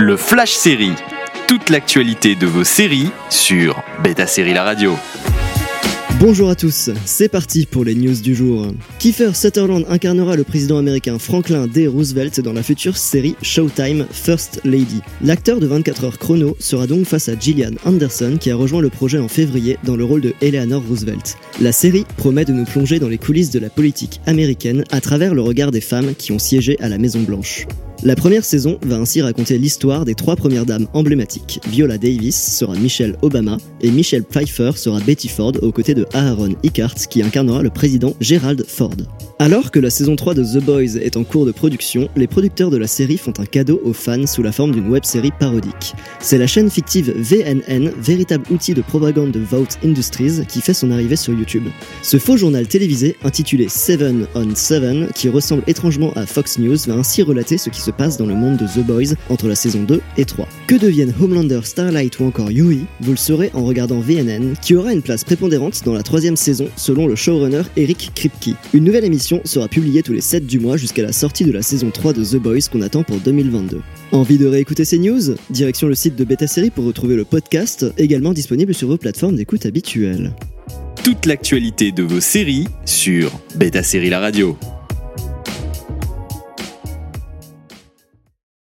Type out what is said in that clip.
Le Flash Série. Toute l'actualité de vos séries sur Beta Série La Radio. Bonjour à tous, c'est parti pour les news du jour. Kiefer Sutherland incarnera le président américain Franklin D. Roosevelt dans la future série Showtime First Lady. L'acteur de 24 heures chrono sera donc face à Gillian Anderson qui a rejoint le projet en février dans le rôle de Eleanor Roosevelt. La série promet de nous plonger dans les coulisses de la politique américaine à travers le regard des femmes qui ont siégé à la Maison Blanche. La première saison va ainsi raconter l'histoire des trois premières dames emblématiques. Viola Davis sera Michelle Obama et Michelle Pfeiffer sera Betty Ford aux côtés de Aaron Eckhart qui incarnera le président Gerald Ford. Alors que la saison 3 de The Boys est en cours de production, les producteurs de la série font un cadeau aux fans sous la forme d'une web-série parodique. C'est la chaîne fictive VNN, véritable outil de propagande de Vote Industries, qui fait son arrivée sur YouTube. Ce faux journal télévisé, intitulé 7 on 7, qui ressemble étrangement à Fox News, va ainsi relater ce qui se passe dans le monde de The Boys entre la saison 2 et 3. Que deviennent Homelander, Starlight ou encore Yui Vous le saurez en regardant VNN, qui aura une place prépondérante dans la troisième saison selon le showrunner Eric Kripke. Une nouvelle émission sera publiée tous les 7 du mois jusqu'à la sortie de la saison 3 de The Boys qu'on attend pour 2022. Envie de réécouter ces news? Direction le site de Beta Série pour retrouver le podcast, également disponible sur vos plateformes d'écoute habituelles. Toute l'actualité de vos séries sur Beta Série La Radio.